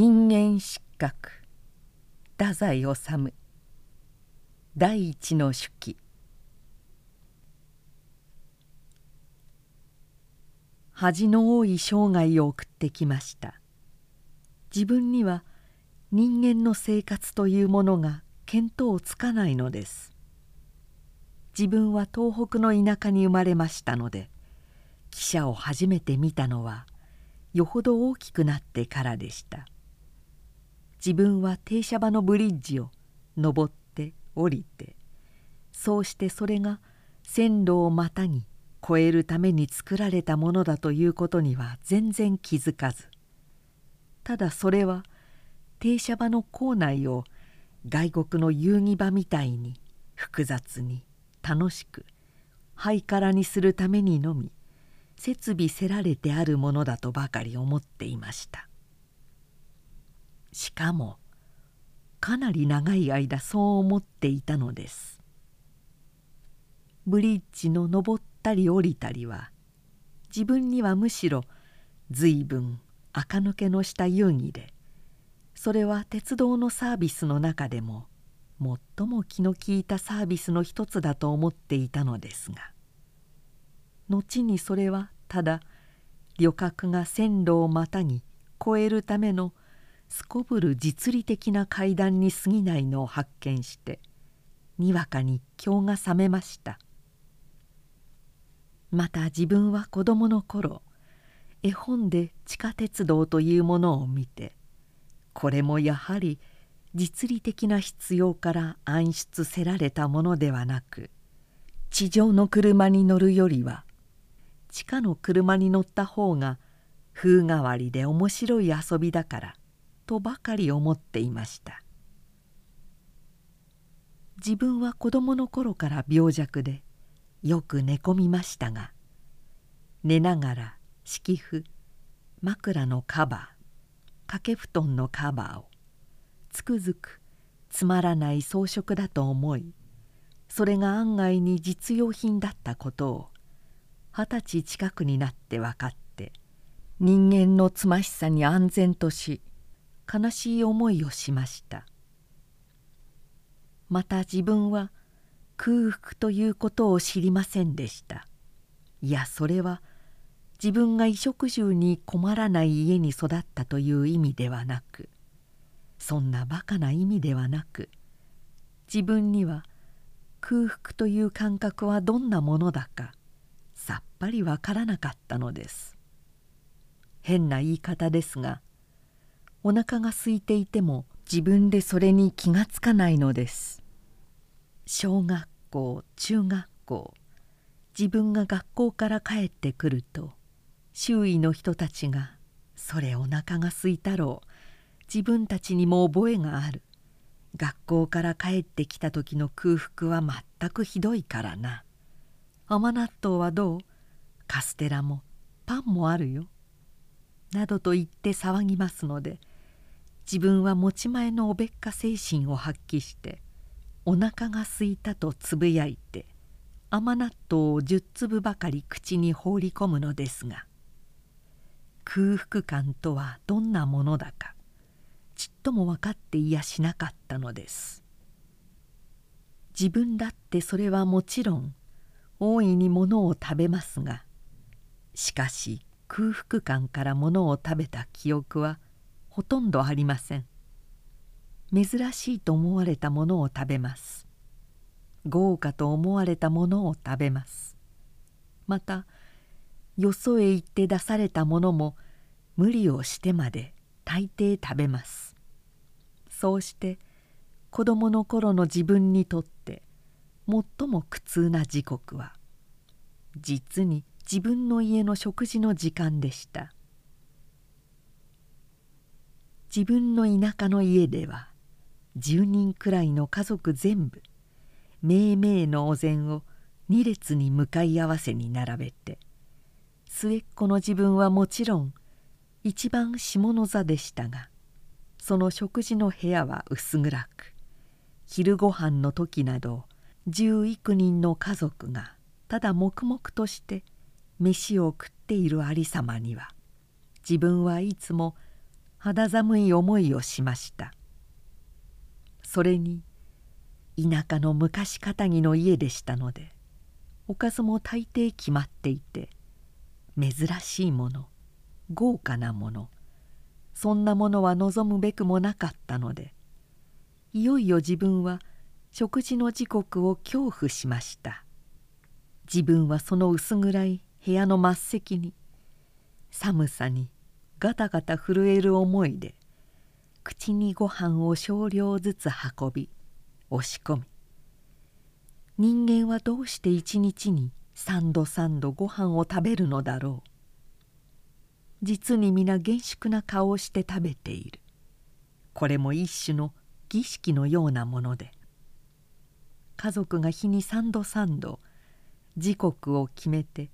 人間失格。太宰治。第一の手記。恥の多い生涯を送ってきました。自分には人間の生活というものが見当つかないのです。自分は東北の田舎に生まれましたので汽車を初めて見たのはよほど大きくなってからでした。自分は停車場のブリッジを登って降りてそうしてそれが線路をまたぎ越えるために作られたものだということには全然気づかず。ただそれは停車場の構内を外国の遊戯場みたいに複雑に楽しくハイカラにするためにのみ設備せられてあるものだとばかり思っていました。しかもかなり長い間そう思っていたのです。ブリッジの登ったり降りたりは自分にはむしろ随分垢抜けのした遊戯でそれは鉄道のサービスの中でも最も気の利いたサービスの一つだと思っていたのですが後にそれはただ旅客が線路をまたぎ越えるためのすこぶる実利的な階段に過ぎないのを発見してにわかに興が冷めました。また自分は子供の頃絵本で地下鉄道というものを見てこれもやはり実利的な必要から暗出せられたものではなく地上の車に乗るよりは地下の車に乗った方が風変わりで面白い遊びだからとばかり思っていました。自分は子供の頃から病弱でよく寝込みましたが寝ながら敷布枕のカバー掛け布団のカバーをつくづくつまらない装飾だと思いそれが案外に実用品だったことを二十歳近くになって分かって人間のつましさに安全とし悲しい思いをしました。また自分は空腹ということを知りませんでした。いやそれは自分が衣食住に困らない家に育ったという意味ではなくそんなバカな意味ではなく自分には空腹という感覚はどんなものだかさっぱりわからなかったのです。変な言い方ですがお腹が空いていても自分でそれに気がつかないのです。小学校中学校自分が学校から帰ってくると周囲の人たちが「それお腹が空いたろう。自分たちにも覚えがある。学校から帰ってきた時の空腹は全くひどいからな。甘納豆はどう？カステラもパンもあるよ」などと言って騒ぎますので自分は持ち前のおべっか精神を発揮してお腹がすいたとつぶやいて甘納豆を10粒ばかり口に放り込むのですが空腹感とはどんなものだかちっとも分かっていやしなかったのです。自分だってそれはもちろん大いにものを食べますがしかし空腹感からものを食べた記憶はほとんどありません。珍しいと思われたものを食べます。豪華と思われたものを食べます。またよそへ行って出されたものも無理をしてまで大抵食べます。そうして子供の頃の自分にとって最も苦痛な時刻は実に自分の家の食事の時間でした。自分の田舎の家では10人くらいの家族全部めいめいのお膳を2列に向かい合わせに並べて末っ子の自分はもちろん一番下の座でしたがその食事の部屋は薄暗く昼ごはんの時など十幾人の家族がただ黙々として飯を食っているありさまには自分はいつも肌寒い思いをしました。それに田舎の昔かたぎの家でしたのでおかずも大抵決まっていて珍しいもの豪華なものそんなものは望むべくもなかったのでいよいよ自分は食事の時刻を恐怖しました。自分はその薄暗い部屋の末席に寒さにガタガタ震える思いで口にご飯を少量ずつ運び押し込み。人間はどうして一日に三度三度ご飯を食べるのだろう。実に皆厳粛な顔をして食べている。これも一種の儀式のようなもので。家族が日に三度三度時刻を決めて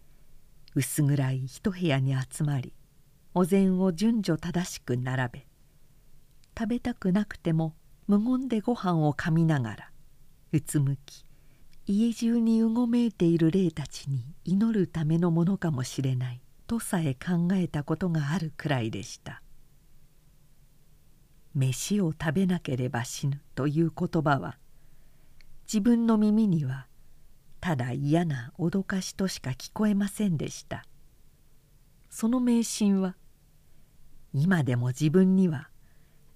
薄暗い一部屋に集まりお膳を順序正しく並べ食べたくなくても無言でご飯をかみながらうつむき家中にうごめいている霊たちに祈るためのものかもしれないとさえ考えたことがあるくらいでした「飯を食べなければ死ぬ」という言葉は自分の耳にはただ嫌な脅かしとしか聞こえませんでした。その迷信は今でも自分には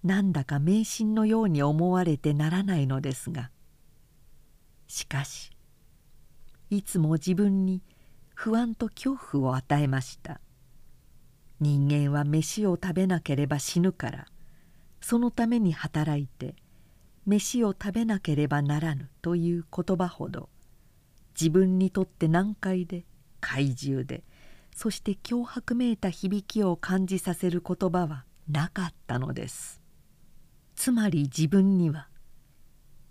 なんだか迷信のように思われてならないのですが。しかしいつも自分に不安と恐怖を与えました。人間は飯を食べなければ死ぬからそのために働いて飯を食べなければならぬという言葉ほど自分にとって難解で怪獣でそして脅迫めいた響きを感じさせる言葉はなかったのです。つまり自分には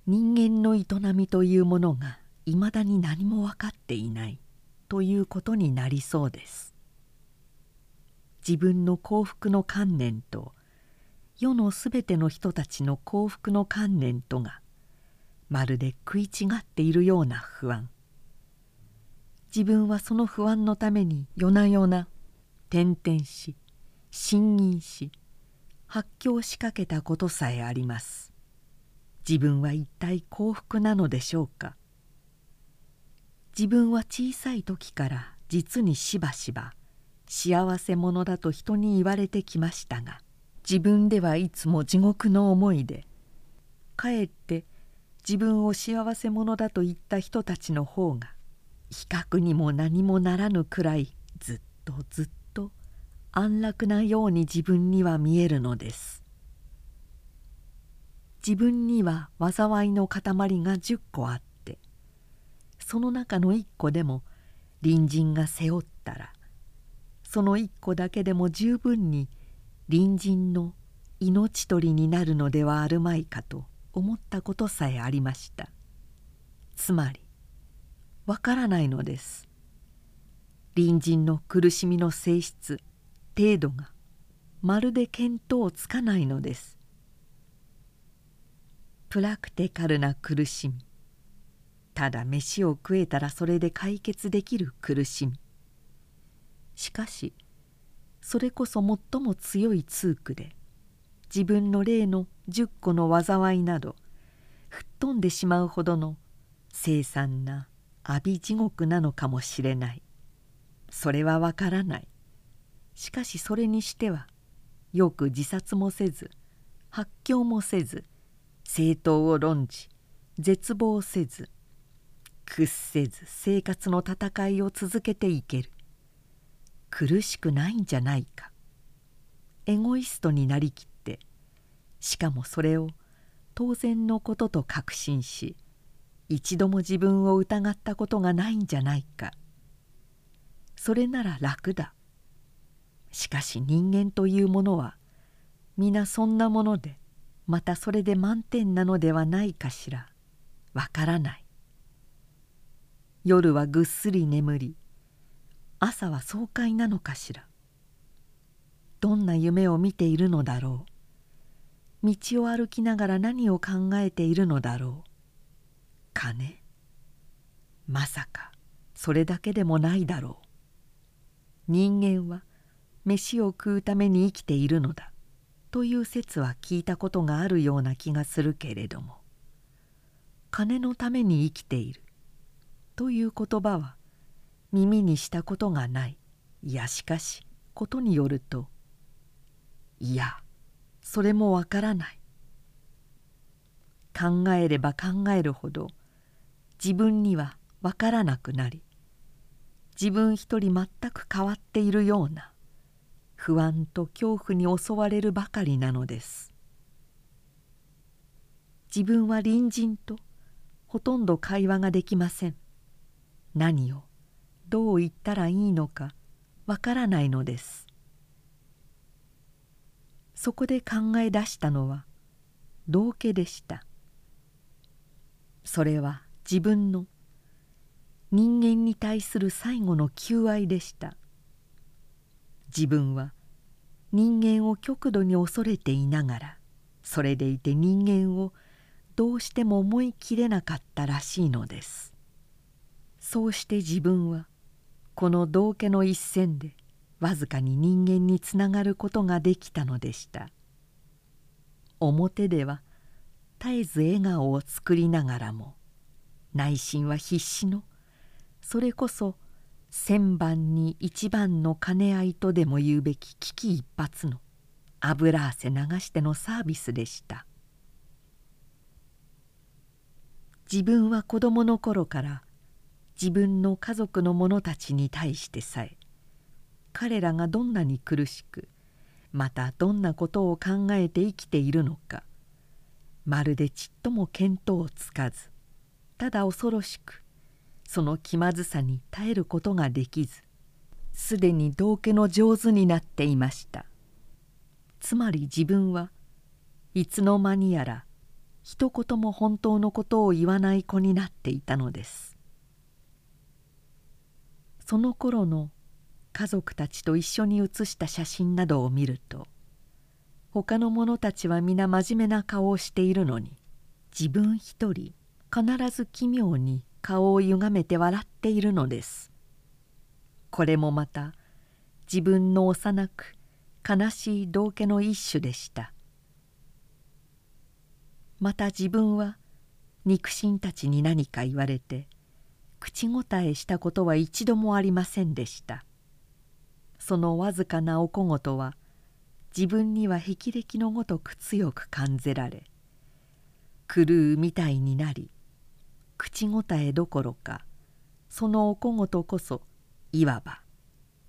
人間の営みというものがいまだに何も分かっていないということになりそうです。自分の幸福の観念と世のすべての人たちの幸福の観念とがまるで食い違っているような不安。自分はその不安のために夜な夜な転々し呻吟し発狂しかけたことさえあります。自分は一体幸福なのでしょうか？自分は小さい時から実にしばしば幸せ者だと人に言われてきましたが自分ではいつも地獄の思いでかえって自分を幸せ者だと言った人たちの方が比較にも何もならぬくらいずっとずっと安楽なように自分には見えるのです。自分には災いの塊が10個あってその中の1個でも隣人が背負ったらその1個だけでも十分に隣人の命取りになるのではあるまいかと思ったことさえありました。つまりわからないのです。隣人の苦しみの性質程度がまるで見当つかないのです。プラクテカルな苦しみただ飯を食えたらそれで解決できる苦しみ。しかしそれこそ最も強い痛苦で自分の霊の10個の災いなど吹っ飛んでしまうほどの凄惨な阿鼻地獄なのかもしれない。それはわからない。しかしそれにしてはよく自殺もせず発狂もせず正当を論じ絶望せず屈せず生活の戦いを続けていける。苦しくないんじゃないか。エゴイストになりきってしかもそれを当然のことと確信し一度も自分を疑ったことがないんじゃないか。それなら楽だ。しかし人間というものは皆そんなものでまたそれで満点なのではないかしら。わからない。夜はぐっすり眠り朝は爽快なのかしら。どんな夢を見ているのだろう。道を歩きながら何を考えているのだろう。金？まさかそれだけでもないだろう。人間は飯を食うために生きているのだという説は聞いたことがあるような気がするけれども。金のために生きているという言葉は耳にしたことがない。いやしかしことによるといやそれもわからない。考えれば考えるほど自分にはわからなくなり自分一人全く変わっているような不安と恐怖に襲われるばかりなのです。自分は隣人とほとんど会話ができません。何をどう言ったらいいのかわからないのです。そこで考え出したのは道家でした。それは自分の人間に対する最後の求愛でした。自分は人間を極度に恐れていながらそれでいて人間をどうしても思い切れなかったらしいのです。そうして自分はこの道家の一線でわずかに人間につながることができたのでした。表では絶えず笑顔を作りながらも内心は必死の。それこそ千番に一番の兼ね合いとでも言うべき危機一髪の油汗流してのサービスでした。自分は子供の頃から自分の家族の者たちに対してさえ彼らがどんなに苦しくまたどんなことを考えて生きているのかまるでちっとも見当つかずただ恐ろしくその気まずさに耐えることができずすでに道家の上手になっていました。つまり自分はいつの間にやら一言も本当のことを言わない子になっていたのです。その頃の家族たちと一緒に写した写真などを見ると他の者たちは皆真面目な顔をしているのに自分一人必ず奇妙に顔をゆがめて笑っているのです。これもまた自分の幼く悲しい道家の一種でした。また自分は肉親たちに何か言われて口答えしたことは一度もありませんでした。そのわずかなお小言は自分には霹靂のごとく強く感じられ狂うみたいになり口答えどころかそのお小言こそいわば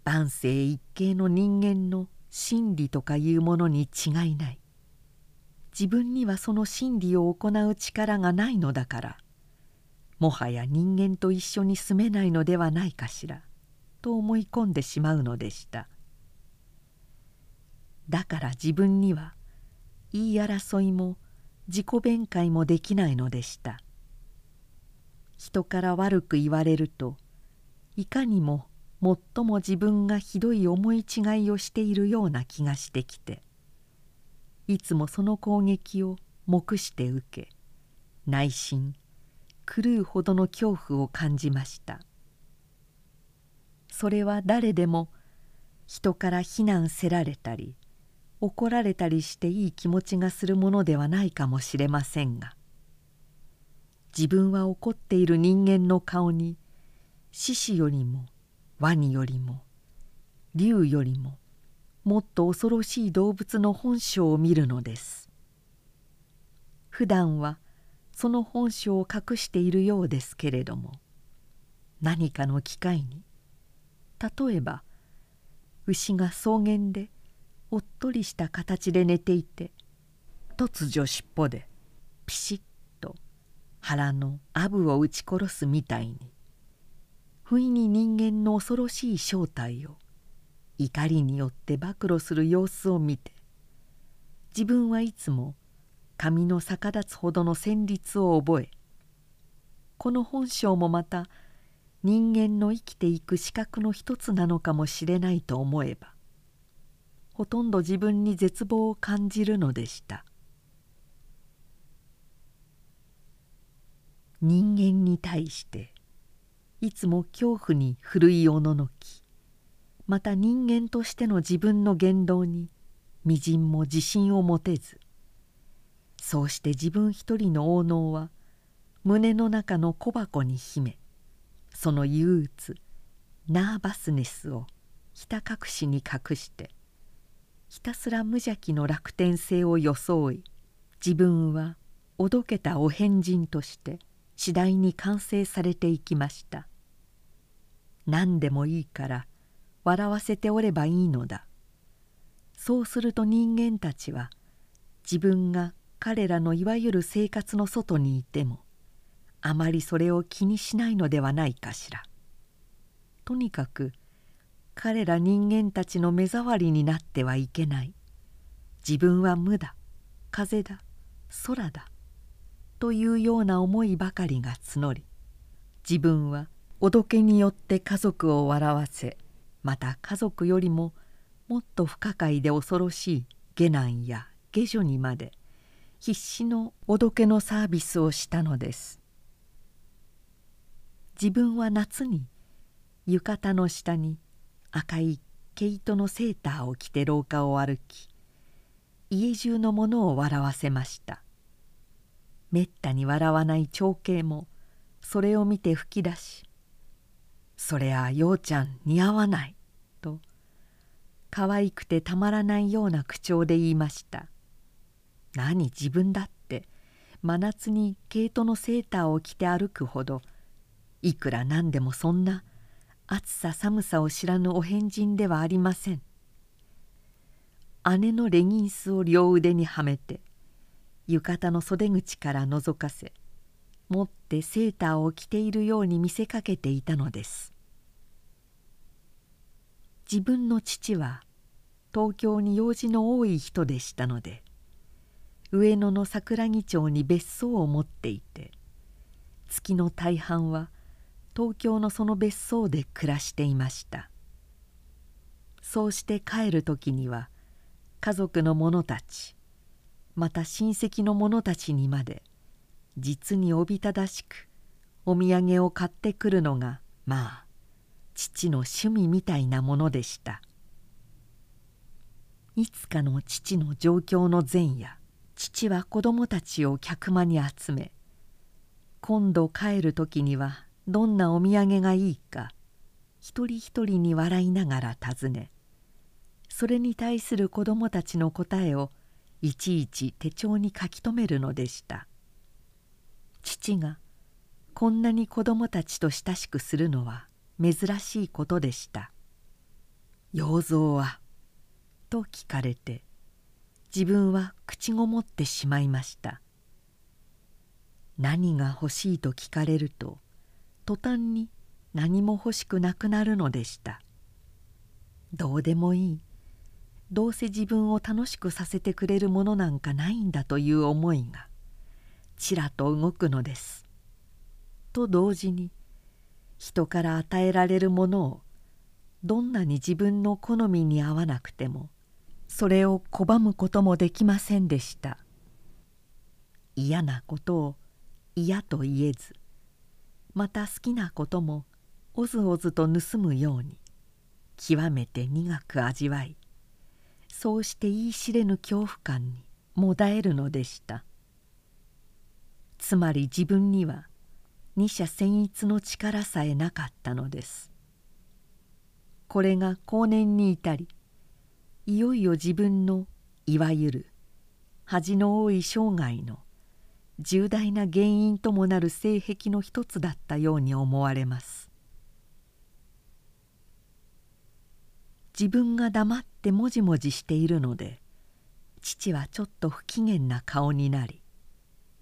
万世一系の人間の真理とかいうものに違いない。自分にはその真理を行う力がないのだからもはや人間と一緒に住めないのではないかしらと思い込んでしまうのでした。だから自分には言い争いも自己弁解もできないのでした。人から悪く言われるといかにも最も自分がひどい思い違いをしているような気がしてきていつもその攻撃を目して受け内心狂うほどの恐怖を感じました。それは誰でも人から非難せられたり怒られたりしていい気持ちがするものではないかもしれませんが自分は怒っている人間の顔に獅子よりもワニよりも竜よりももっと恐ろしい動物の本性を見るのです。普段はその本性を隠しているようですけれども何かの機会に例えば牛が草原でおっとりした形で寝ていて突如尻尾でピシッ腹のアブを撃ち殺すみたいに。不意に人間の恐ろしい正体を怒りによって暴露する様子を見て自分はいつも髪の逆立つほどの旋律を覚えこの本性もまた人間の生きていく資格の一つなのかもしれないと思えばほとんど自分に絶望を感じるのでした。人間に対していつも恐怖にふるいおののきまた人間としての自分の言動にみじんも自信を持てずそうして自分一人の王能は胸の中の小箱に秘めその憂鬱ナーバスネスをひた隠しに隠してひたすら無邪気の楽天性を装い自分はおどけたお変人として次第に完成されていきました。何でもいいから笑わせておればいいのだ。そうすると人間たちは自分が彼らのいわゆる生活の外にいてもあまりそれを気にしないのではないかしら。とにかく彼ら人間たちの目障りになってはいけない。自分は無だ。風だ。空だ。というような思いばかりが募り自分はおどけによって家族を笑わせまた家族よりももっと不可解で恐ろしい下男や下女にまで必死のおどけのサービスをしたのです。自分は夏に浴衣の下に赤い毛糸のセーターを着て廊下を歩き家中の者を笑わせました。めったに笑わない長兄もそれを見て吹き出し「そりゃようちゃん似合わない」と可愛くてたまらないような口調で言いました「何自分だって真夏に毛糸のセーターを着て歩くほどいくらなんでもそんな暑さ寒さを知らぬお変人ではありません。姉のレギンスを両腕にはめて浴衣の袖口から覗かせ持ってセーターを着ているように見せかけていたのです。自分の父は東京に用事の多い人でしたので上野の桜木町に別荘を持っていて月の大半は東京のその別荘で暮らしていました。そうして帰る時には家族の者たちまた親戚の者たちにまで実におびただしくお土産を買ってくるのがまあ父の趣味みたいなものでした。いつかの父の状況の前夜父は子供たちを客間に集め今度帰る時にはどんなお土産がいいか一人一人に笑いながら尋ねそれに対する子供たちの答えをいちいち手帳に書き留めるのでした。父がこんなに子供たちと親しくするのは珍しいことでした「要造は?」と聞かれて自分は口ごもってしまいました。何が欲しいと聞かれると途端に何も欲しくなくなるのでした。どうでもいい。どうせ自分を楽しくさせてくれるものなんかないんだという思いがちらと動くのです。と同時に人から与えられるものをどんなに自分の好みに合わなくてもそれを拒むこともできませんでした。嫌なことを嫌と言えずまた好きなこともおずおずと盗むように極めて苦く味わいそうして言い知れぬ恐怖感にもだえるのでした。つまり自分には二者専一の力さえなかったのです。これが後年に至りいよいよ自分のいわゆる恥の多い生涯の重大な原因ともなる性癖の一つだったように思われます。自分が黙ってもじもじしているので父はちょっと不機嫌な顔になり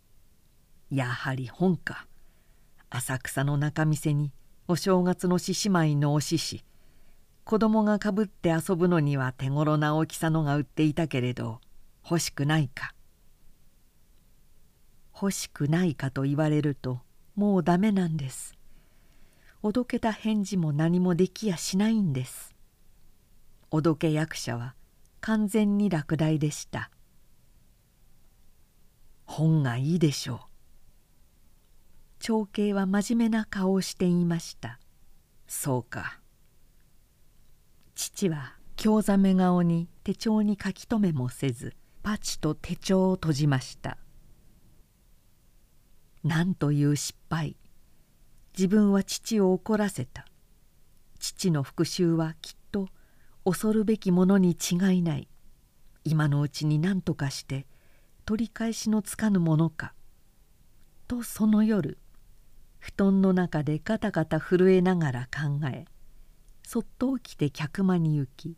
「やはり本か浅草の仲見世にお正月の獅子舞のお獅子子供がかぶって遊ぶのには手頃な大きさのが売っていたけれど欲しくないか」欲しくないかと言われるともうダメなんです。おどけた返事も何もできやしないんです。おどけ役者は完全に落第でした。本がいいでしょう。長兄は真面目な顔をしていました。そうか。父は興ざめ顔に手帳に書き留めもせずパチと手帳を閉じました。なんという失敗。自分は父を怒らせた。父の復讐はきっと恐るべきものに違いない。今のうちに何とかして取り返しのつかぬものか。とその夜布団の中でガタガタ震えながら考えそっと起きて客間に行き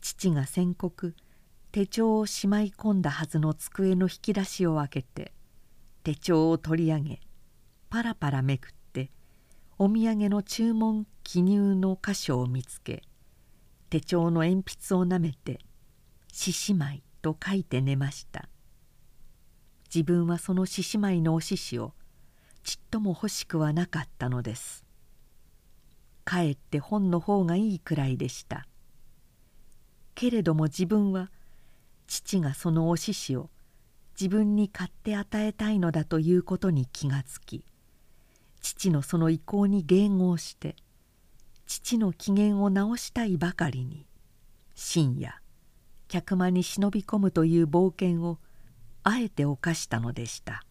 父が宣告手帳をしまい込んだはずの机の引き出しを開けて手帳を取り上げパラパラめくってお土産の注文記入の箇所を見つけ手帳の鉛筆をなめて「獅子舞」と書いて寝ました。自分はその獅子舞のお獅子をちっとも欲しくはなかったのです。かえって本の方がいいくらいでした。けれども自分は父がそのお獅子を自分に買って与えたいのだということに気がつき父のその意向に迎合して父の機嫌を直したいばかりに深夜客間に忍び込むという冒険をあえて犯したのでした。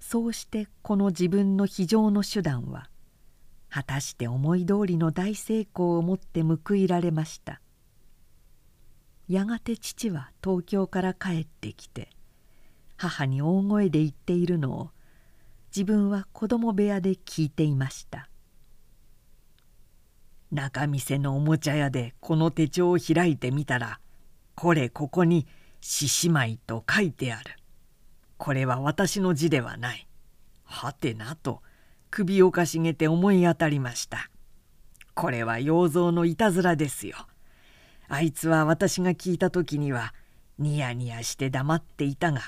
そうしてこの自分の非常の手段は果たして思い通りの大成功をもって報いられました。やがて父は東京から帰ってきて母に大声で言っているのを自分は子供部屋で聞いていました。中店のおもちゃ屋でこの手帳を開いてみたらこれここに獅子舞と書いてある。これは私の字ではない。はてなと首をかしげて思い当たりました。これは洋蔵のいたずらですよ。あいつは私が聞いた時にはニヤニヤして黙っていたが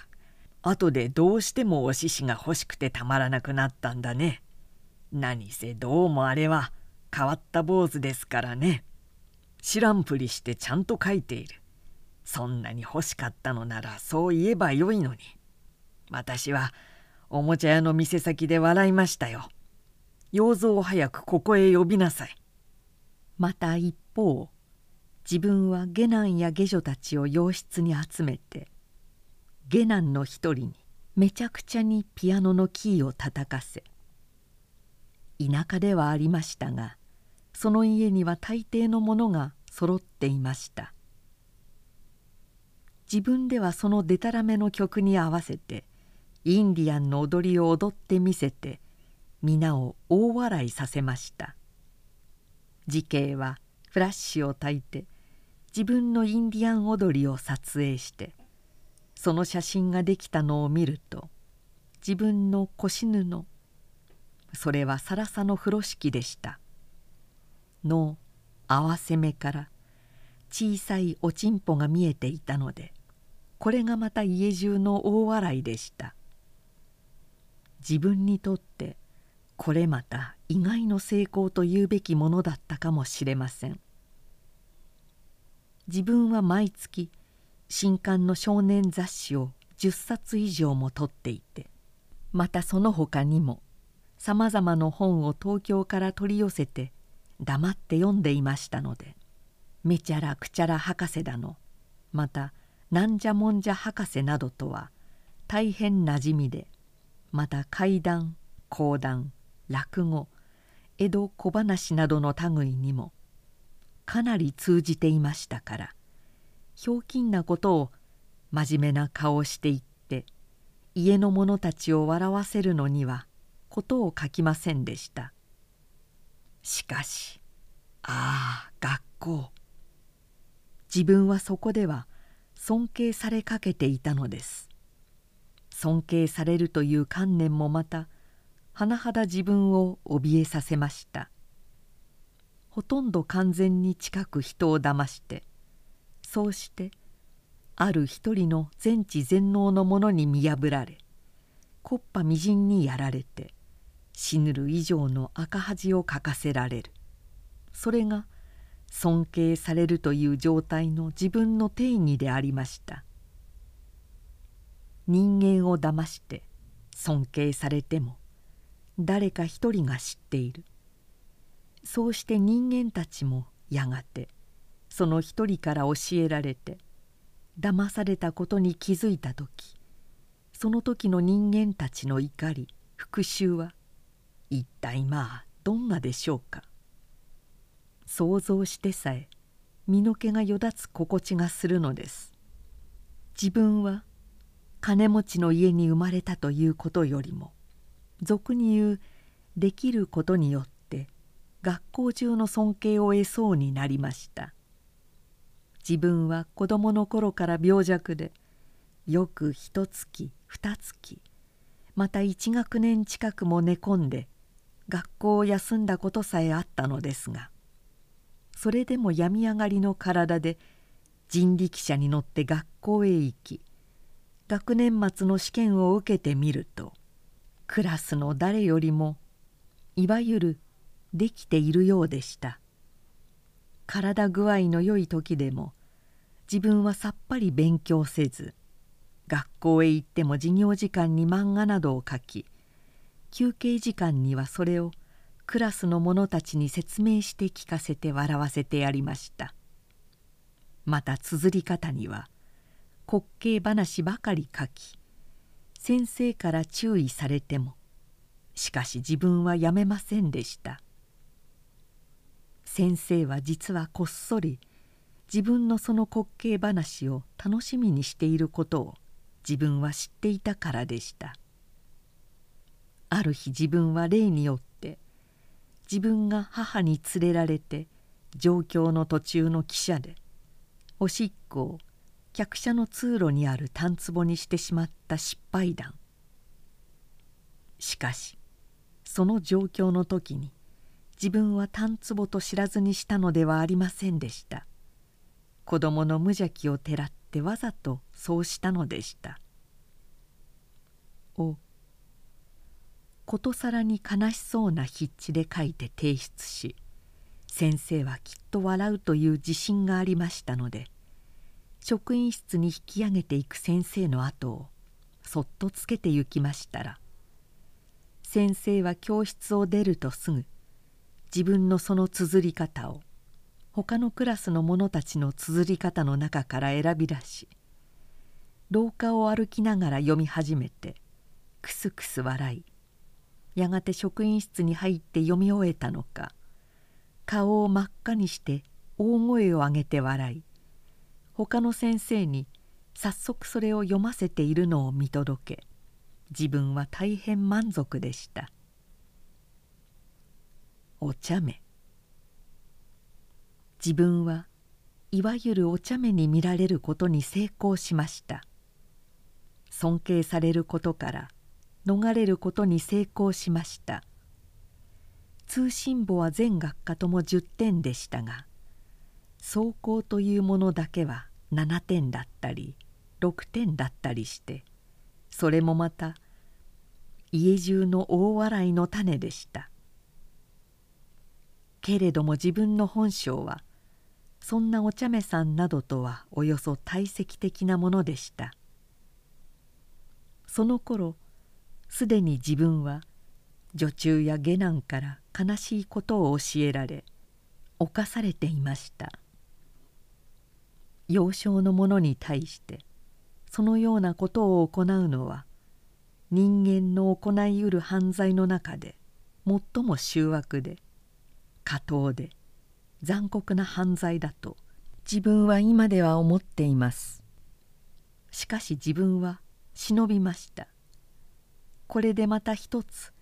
後でどうしてもお獅子が欲しくてたまらなくなったんだね。何せどうもあれは変わった坊主ですからね。知らんぷりしてちゃんと書いている。そんなに欲しかったのならそう言えばよいのに。私はおもちゃ屋の店先で笑いましたよ。洋蔵を早くここへ呼びなさい。また一方自分は下男や下女たちを洋室に集めて下男の一人にめちゃくちゃにピアノのキーを叩かせ田舎ではありましたがその家には大抵のものが揃っていました。自分ではそのでたらめの曲に合わせてインディアンの踊りを踊ってみせて皆を大笑いさせました。時慶はフラッシュを焚いて自分のインディアン踊りを撮影してその写真ができたのを見ると自分の腰布それはさらさの風呂敷でした。の合わせ目から小さいおちんぽが見えていたのでこれがまた家中の大笑いでした。自分にとってこれまた意外の成功と言うべきものだったかもしれません。自分は毎月新刊の少年雑誌を10冊以上も取っていてまたその他にもさまざまな本を東京から取り寄せて黙って読んでいましたのでめちゃらくちゃら博士だのまたなんじゃもんじゃ博士などとは大変なじみでまた怪談講談落語江戸小話などの類にもかなり通じていましたからひょうきんなことを真面目な顔をしていって家の者たちを笑わせるのにはことを書きませんでした。しかしああ学校。自分はそこでは尊敬されかけていたのです。尊敬されるという観念もまた甚だ自分を怯えさせました。ほとんど完全に近く人を騙してそうしてある一人の全知全能の者に見破られ木っ端みじんにやられて死ぬる以上の赤恥をかかせられる。それが尊敬されるという状態の自分の定義でありました。人間を騙して尊敬されても誰か一人が知っている。そうして人間たちもやがてその一人から教えられて騙されたことに気づいた時その時の人間たちの怒り復讐は一体まあどんなでしょうか？想像してさえ身の毛がよだつ心地がするのです。自分は金持ちの家に生まれたということよりも俗に言うできることによって学校中の尊敬を得そうになりました。自分は子供の頃から病弱でよく一月二月また一学年近くも寝込んで学校を休んだことさえあったのですがそれでも病み上がりの体で人力車に乗って学校へ行き学年末の試験を受けてみるとクラスの誰よりもいわゆるできているようでした。体具合の良い時でも自分はさっぱり勉強せず学校へ行っても授業時間に漫画などを書き休憩時間にはそれをクラスの者たちに説明して聞かせて笑わせてやりました。また綴り方には滑稽話ばかり書き先生から注意されてもしかし自分はやめませんでした。先生は実はこっそり自分のその滑稽話を楽しみにしていることを自分は知っていたからでした。ある日自分は例によって自分が母に連れられて上京の途中の汽車でおしっこを客車の通路にある炭壺にしてしまった失敗談。しかしその状況の時に自分は炭壺と知らずにしたのではありませんでした。子供の無邪気をてらってわざとそうしたのでした。おことさらに悲しそうな筆致で書いて提出し先生はきっと笑うという自信がありましたので職員室に引き上げていく先生の後をそっとつけて行きましたら先生は教室を出るとすぐ自分のその綴り方を他のクラスの者たちの綴り方の中から選び出し廊下を歩きながら読み始めてくすくす笑いやがて職員室に入って読み終えたのか顔を真っ赤にして大声を上げて笑い他の先生に早速それを読ませているのを見届け自分は大変満足でした。お茶目。自分はいわゆるお茶目に見られることに成功しました。尊敬されることから逃れることに成功しました。通信簿は全学科とも10点でしたが走行というものだけは7点だったり6点だったりしてそれもまた家中の大笑いの種でした。けれども自分の本性はそんなお茶目さんなどとはおよそ体積的なものでした。その頃すでに自分は女中や下男から悲しいことを教えられ侵されていました。幼少の者に対してそのようなことを行うのは人間の行いうる犯罪の中で最も醜悪で下等で残酷な犯罪だと自分は今では思っています。しかし自分は忍びました。これでまた一つ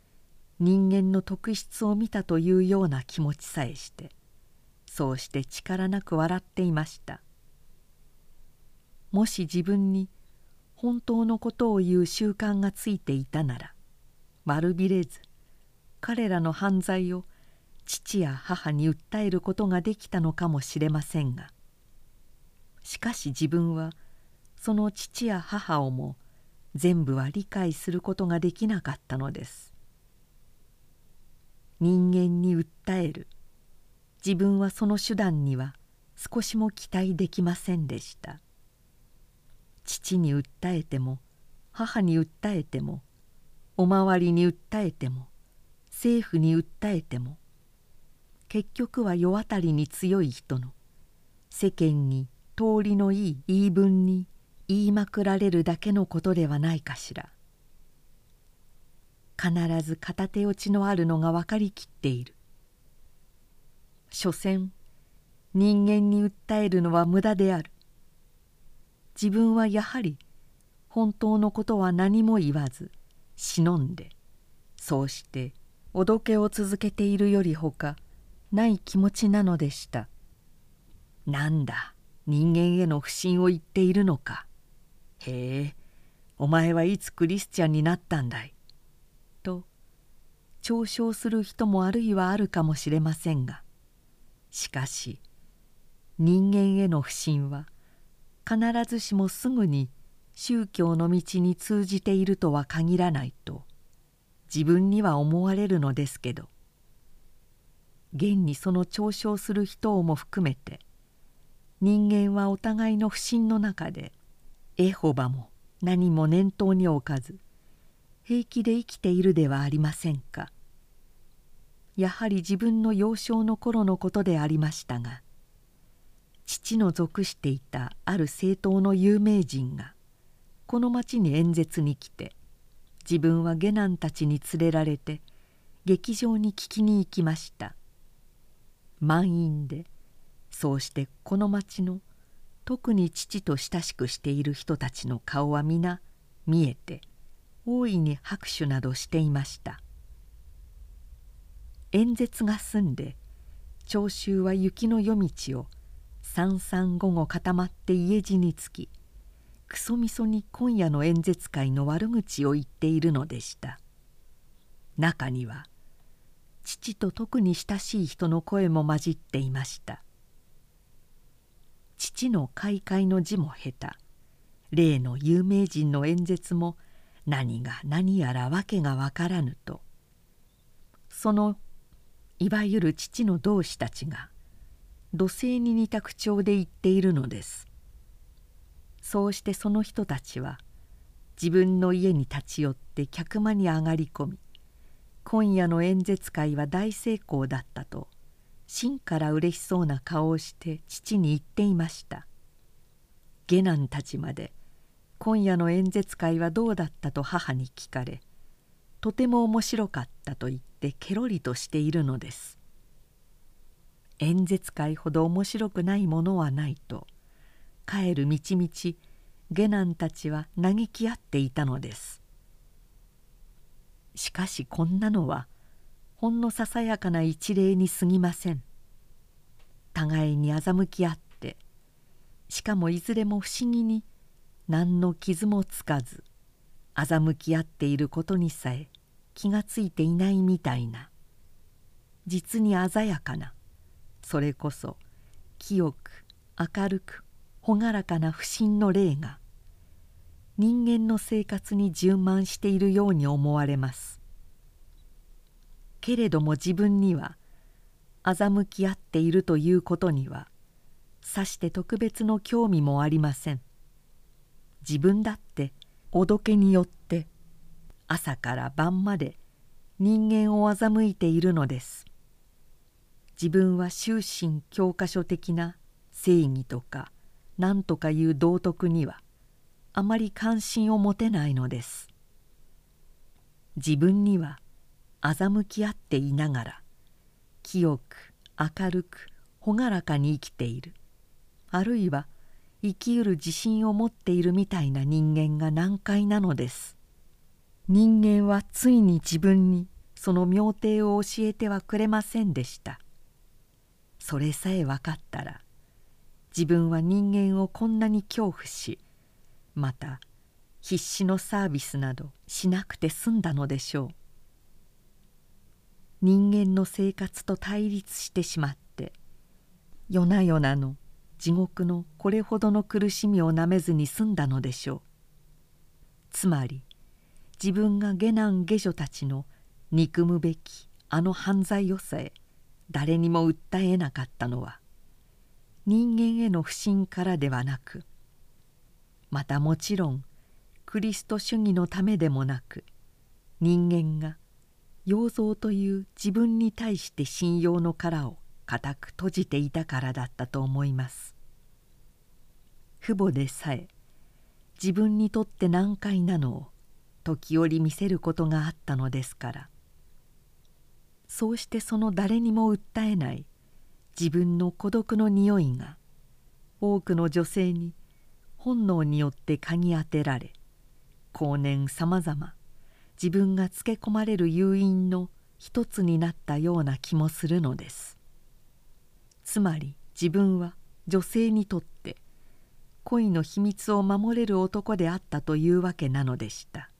人間の特質を見たというような気持ちさえしてそうして力なく笑っていました。もし自分に本当のことを言う習慣がついていたなら悪びれず彼らの犯罪を父や母に訴えることができたのかもしれませんがしかし自分はその父や母をも全部は理解することができなかったのです。人間に訴える。自分はその手段には少しも期待できませんでした。父に訴えても母に訴えてもおまわりに訴えても政府に訴えても結局は世渡りに強い人の世間に通りのいい言い分に言いまくられるだけのことではないかしら。必ず片手落ちのあるのが分かりきっている。所詮人間に訴えるのは無駄である。自分はやはり本当のことは何も言わず忍んでそうしておどけを続けているよりほかない気持ちなのでした。なんだ人間への不信を言っているのか。へえお前はいつクリスチャンになったんだい？と嘲笑する人もあるいはあるかもしれませんがしかし人間への不信は必ずしもすぐに宗教の道に通じているとは限らないと自分には思われるのですけど。現にその嘲笑する人をも含めて人間はお互いの不信の中でエホバも何も念頭に置かず平気で生きているではありませんか。やはり自分の幼少の頃のことでありましたが父の属していたある政党の有名人がこの町に演説に来て自分は下男たちに連れられて劇場に聞きに行きました。満員でそうしてこの町の特に父と親しくしている人たちの顔は皆見えて大いに拍手などしていました。演説が済んで聴衆は雪の夜道を三三午後固まって家路につきクソみそに今夜の演説会の悪口を言っているのでした。中には父と特に親しい人の声も混じっていました。父の開会の字も下手。例の有名人の演説も何が何やら訳が分からぬと。そのいわゆる父の同志たちが土星に似た口調で言っているのです。そうしてその人たちは自分の家に立ち寄って客間に上がり込み今夜の演説会は大成功だったと真からうれしそうな顔をして父に言っていました。下男たちまで今夜の演説会はどうだったと母に聞かれとても面白かったと言ってケロリとしているのです。演説会ほど面白くないものはないと帰る道々下男たちは嘆き合っていたのです。しかしこんなのはほんのささやかな一例にすぎません。互いに欺き合ってしかもいずれも不思議に何の傷もつかず欺き合っていることにさえ気がついていないみたいな。実に鮮やかなそれこそ清く明るく朗らかな不信の霊が人間の生活に充満しているように思われます。けれども自分には欺き合っているということにはさして特別の興味もありません。自分だっておどけによって朝から晩まで人間を欺いているのです。自分は終身教科書的な正義とか何とかいう道徳にはあまり関心を持てないのです。自分には欺き合っていながら清く明るく朗らかに生きている。あるいは生きうる自信を持っているみたいな人間が難解なのです。人間はついに自分にその妙定を教えてはくれませんでした。それさえ分かったら自分は人間をこんなに恐怖しまた必死のサービスなどしなくて済んだのでしょう。人間の生活と対立してしまって夜な夜なの地獄のこれほどの苦しみをなめずに済んだのでしょう。つまり自分が下男下女たちの憎むべきあの犯罪をさえ誰にも訴えなかったのは人間への不信からではなくまたもちろんクリスト主義のためでもなく人間が要造という自分に対して信用の殻を固く閉じていたからだったと思います。父母でさえ自分にとって難解なのを時折見せることがあったのですから。そうしてその誰にも訴えない自分の孤独の匂いが多くの女性に本能によって嗅ぎ当てられ後年さまざま自分がつけ込まれる誘因の一つになったような気もするのです。つまり自分は女性にとって恋の秘密を守れる男であったというわけなのでした。